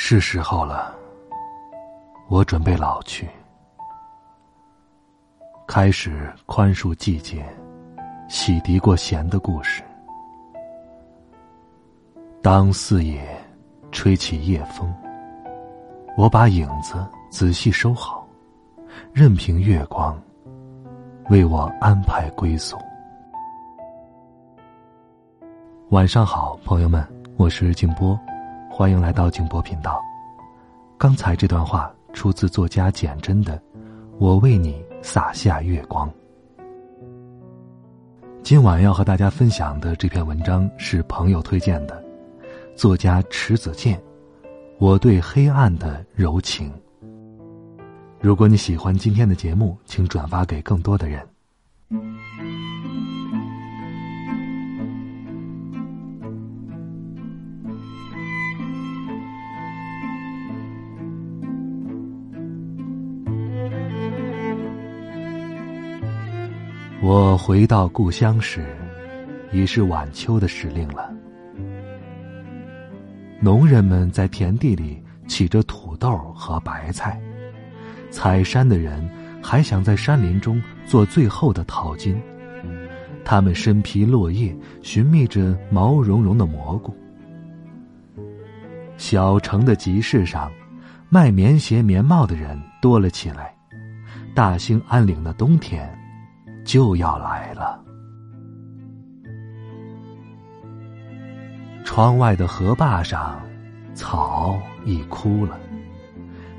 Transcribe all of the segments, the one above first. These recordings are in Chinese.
是时候了，我准备老去，开始宽恕季节，洗涤过弦的故事。当四野吹起夜风，我把影子仔细收好，任凭月光为我安排归宿。晚上好，朋友们，我是静波。欢迎来到静波频道。刚才这段话出自作家简真的《我为你洒下月光》。今晚要和大家分享的这篇文章是朋友推荐的，作家迟子健《我对黑暗的柔情》。如果你喜欢今天的节目，请转发给更多的人。我回到故乡时，已是晚秋的时令了。农人们在田地里起着土豆和白菜，采山的人还想在山林中做最后的淘金。他们身披落叶，寻觅着毛茸茸的蘑菇。小城的集市上，卖棉鞋、棉帽的人多了起来。大兴安岭的冬天。就要来了。窗外的河坝上，草已枯了。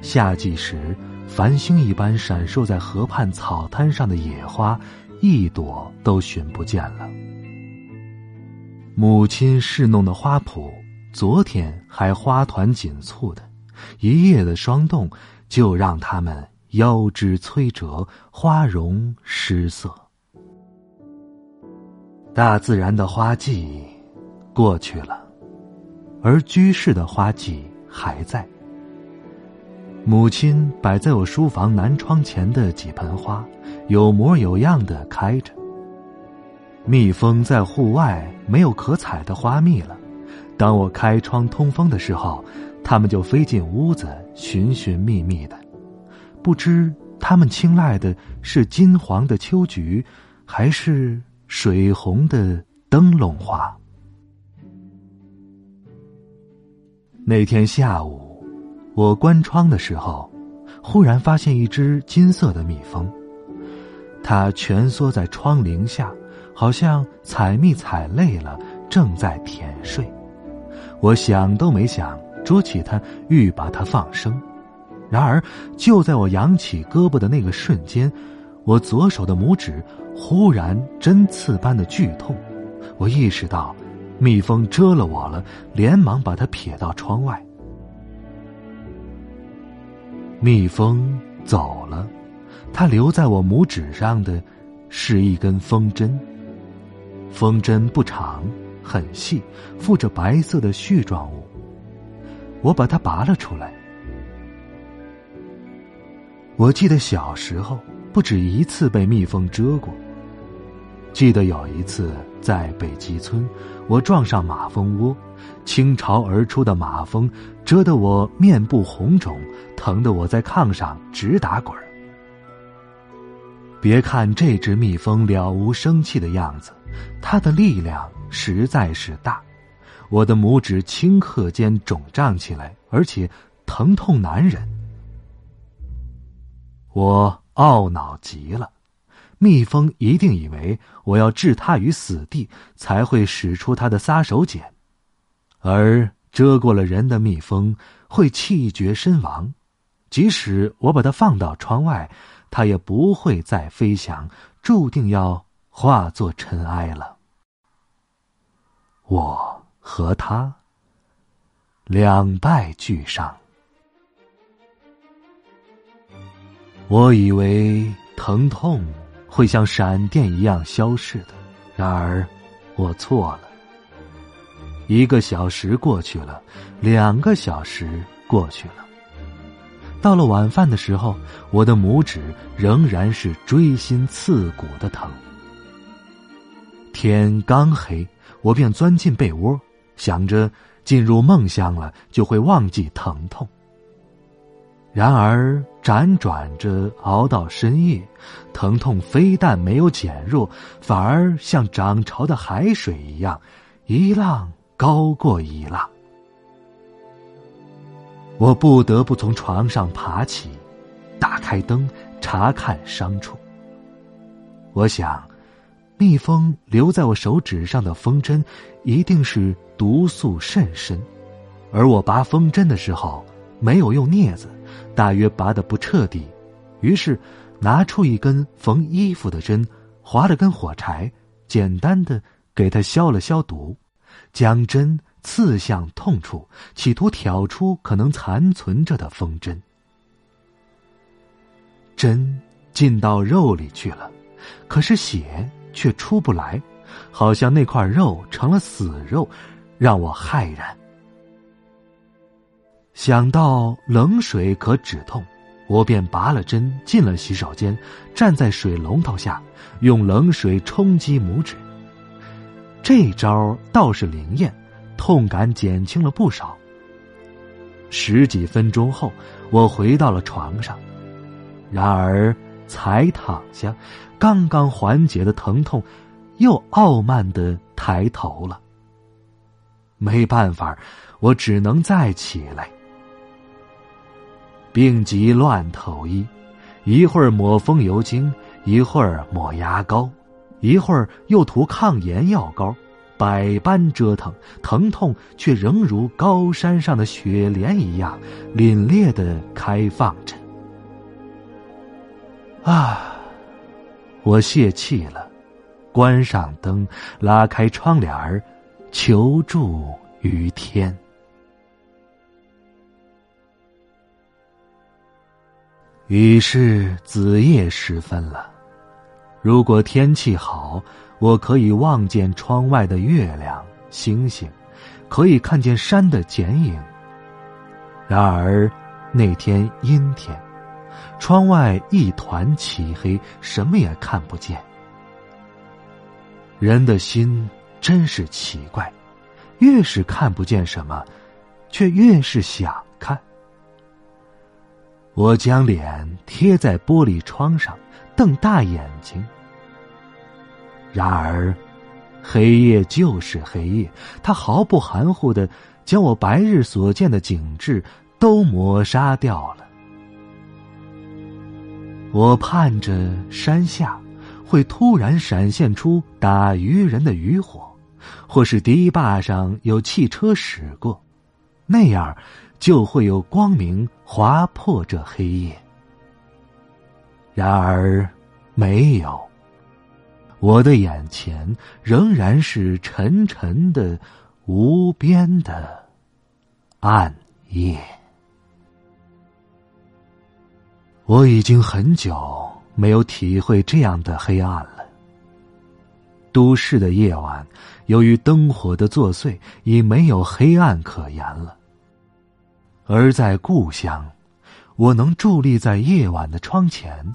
夏季时，繁星一般闪烁在河畔草滩上的野花，一朵都寻不见了。母亲侍弄的花圃，昨天还花团锦簇的，一夜的霜冻，就让它们。腰肢摧折，花容失色。大自然的花季过去了，而居室的花季还在。母亲摆在我书房南窗前的几盆花，有模有样的开着。蜜蜂在户外没有可采的花蜜了，当我开窗通风的时候，它们就飞进屋子，寻寻觅觅的。不知他们青睐的是金黄的秋菊，还是水红的灯笼花？那天下午，我关窗的时候，忽然发现一只金色的蜜蜂，它蜷缩在窗棂下，好像采蜜采累了，正在甜睡。我想都没想，捉起它，欲把它放生。然而，就在我扬起胳膊的那个瞬间，我左手的拇指忽然针刺般的剧痛。我意识到，蜜蜂蛰了我了，连忙把它撇到窗外。蜜蜂走了，它留在我拇指上的，是一根风针。风针不长，很细，附着白色的絮状物。我把它拔了出来。我记得小时候不止一次被蜜蜂蛰过。记得有一次在北极村，我撞上马蜂窝，倾巢而出的马蜂蛰得我面部红肿，疼得我在炕上直打滚。别看这只蜜蜂了无生气的样子，它的力量实在是大。我的拇指顷刻间肿胀起来，而且疼痛难忍。我懊恼极了，蜜蜂一定以为我要置它于死地，才会使出它的撒手锏，而蛰过了人的蜜蜂会气绝身亡，即使我把它放到窗外，它也不会再飞翔，注定要化作尘埃了。我和它两败俱伤。我以为疼痛会像闪电一样消逝的，然而我错了。一个小时过去了，两个小时过去了。到了晚饭的时候，我的拇指仍然是锥心刺骨的疼。天刚黑，我便钻进被窝，想着进入梦乡了就会忘记疼痛。然而辗转着熬到深夜，疼痛非但没有减弱，反而像涨潮的海水一样，一浪高过一浪。我不得不从床上爬起，打开灯查看伤处。我想，蜜蜂留在我手指上的风针一定是毒素甚深，而我拔风针的时候没有用镊子，大约拔得不彻底，于是拿出一根缝衣服的针，划了根火柴，简单的给它消了消毒，将针。刺向痛处，企图挑出可能残存着的风针。针进到肉里去了，可是血却出不来，好像那块肉成了死肉，让我骇然。想到冷水可止痛，我便拔了针，进了洗手间，站在水龙头下，用冷水冲击拇指。这招倒是灵验。痛感减轻了不少。十几分钟后，我回到了床上，然而才躺下，刚刚缓解的疼痛又傲慢的抬头了。没办法，我只能再起来。病急乱投医，一会儿抹风油精，一会儿抹牙膏，一会儿又涂抗炎药膏。百般折腾，疼痛却仍如高山上的雪莲一样凛冽的开放着。啊！我泄气了，关上灯，拉开窗帘儿，求助于天。已是子夜时分了，如果天气好。我可以望见窗外的月亮、星星，可以看见山的剪影。然而那天阴天，窗外一团漆黑，什么也看不见。人的心真是奇怪，越是看不见什么，却越是想看。我将脸贴在玻璃窗上，瞪大眼睛。然而，黑夜就是黑夜，它毫不含糊的将我白日所见的景致都抹杀掉了。我盼着山下会突然闪现出打渔人的渔火，或是堤坝上有汽车驶过，那样就会有光明划破这黑夜。然而，没有。我的眼前仍然是沉沉的、无边的暗夜。我已经很久没有体会这样的黑暗了。都市的夜晚，由于灯火的作祟，已没有黑暗可言了。而在故乡，我能伫立在夜晚的窗前，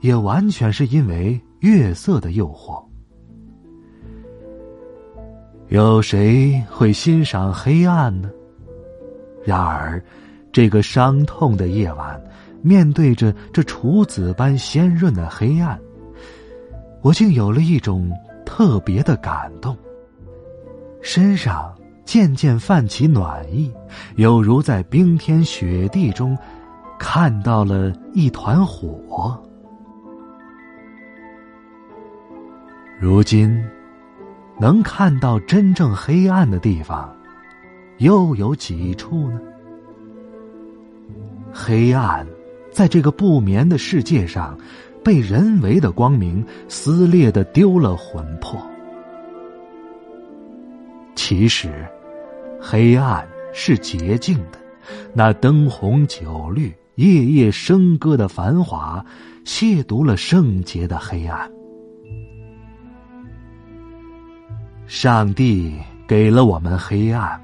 也完全是因为。月色的诱惑，有谁会欣赏黑暗呢？然而，这个伤痛的夜晚，面对着这楚子般鲜润的黑暗，我竟有了一种特别的感动，身上渐渐泛起暖意，犹如在冰天雪地中看到了一团火。如今，能看到真正黑暗的地方，又有几处呢？黑暗在这个不眠的世界上，被人为的光明撕裂的丢了魂魄。其实，黑暗是洁净的，那灯红酒绿、夜夜笙歌的繁华，亵渎了圣洁的黑暗。上帝给了我们黑暗，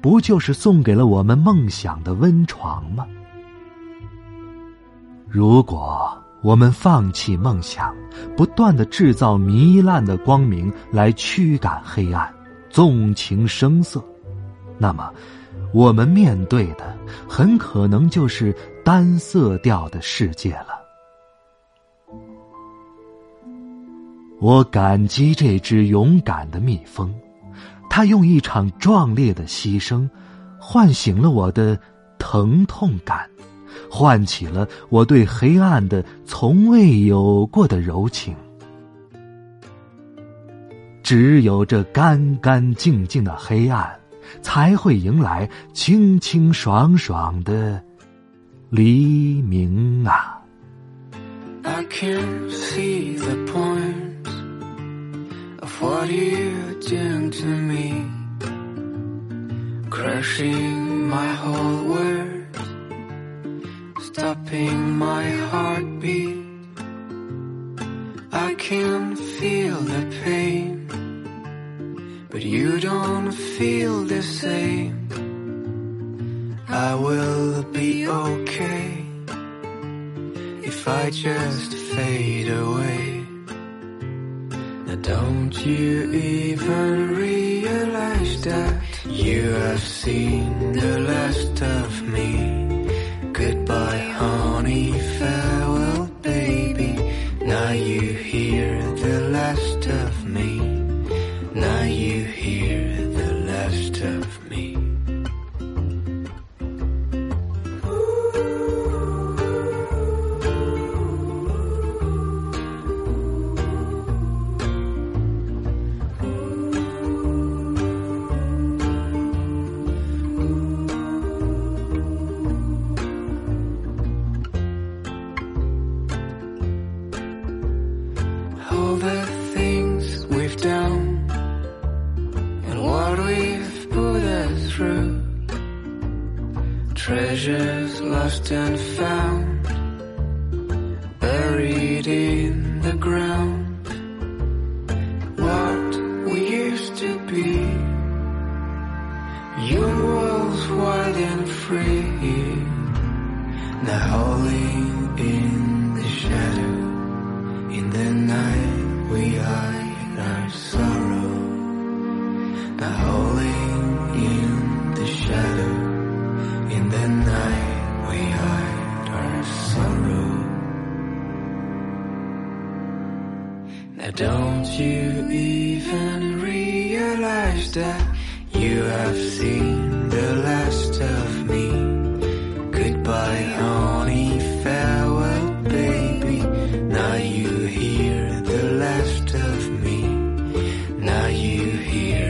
不就是送给了我们梦想的温床吗？如果我们放弃梦想，不断的制造糜烂的光明来驱赶黑暗，纵情声色，那么，我们面对的很可能就是单色调的世界了。我感激这只勇敢的蜜蜂，它用一场壮烈的牺牲，唤醒了我的疼痛感。唤起了我对黑暗的从未有过的柔情。只有这干干净净的黑暗，才会迎来清清爽爽的黎明啊！I can see the point of what you're doing to me, crushing my whole world. stopping my heartbeat. I can feel the pain, you don't feel the same. I will be okay if I just fade away. Now don't you even realize that you have seen the day. Don't you even realize that you have seen the last of me? Goodbye, honey, farewell, baby. Now you hear the last of me. Now you hear